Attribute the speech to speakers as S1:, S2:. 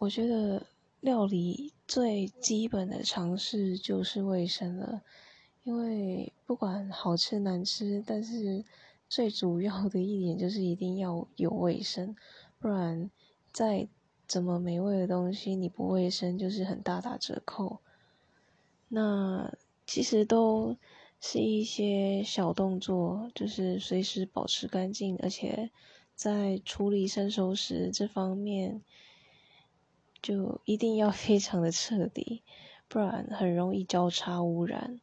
S1: 我觉得料理最基本的常识就是卫生了，因为不管好吃难吃，但是最主要的一点就是一定要有卫生，不然再怎么美味的东西，你不卫生就是很大打折扣。那其实都是一些小动作，就是随时保持干净，而且在处理生熟食这方面。就一定要非常的彻底，不然很容易交叉污染。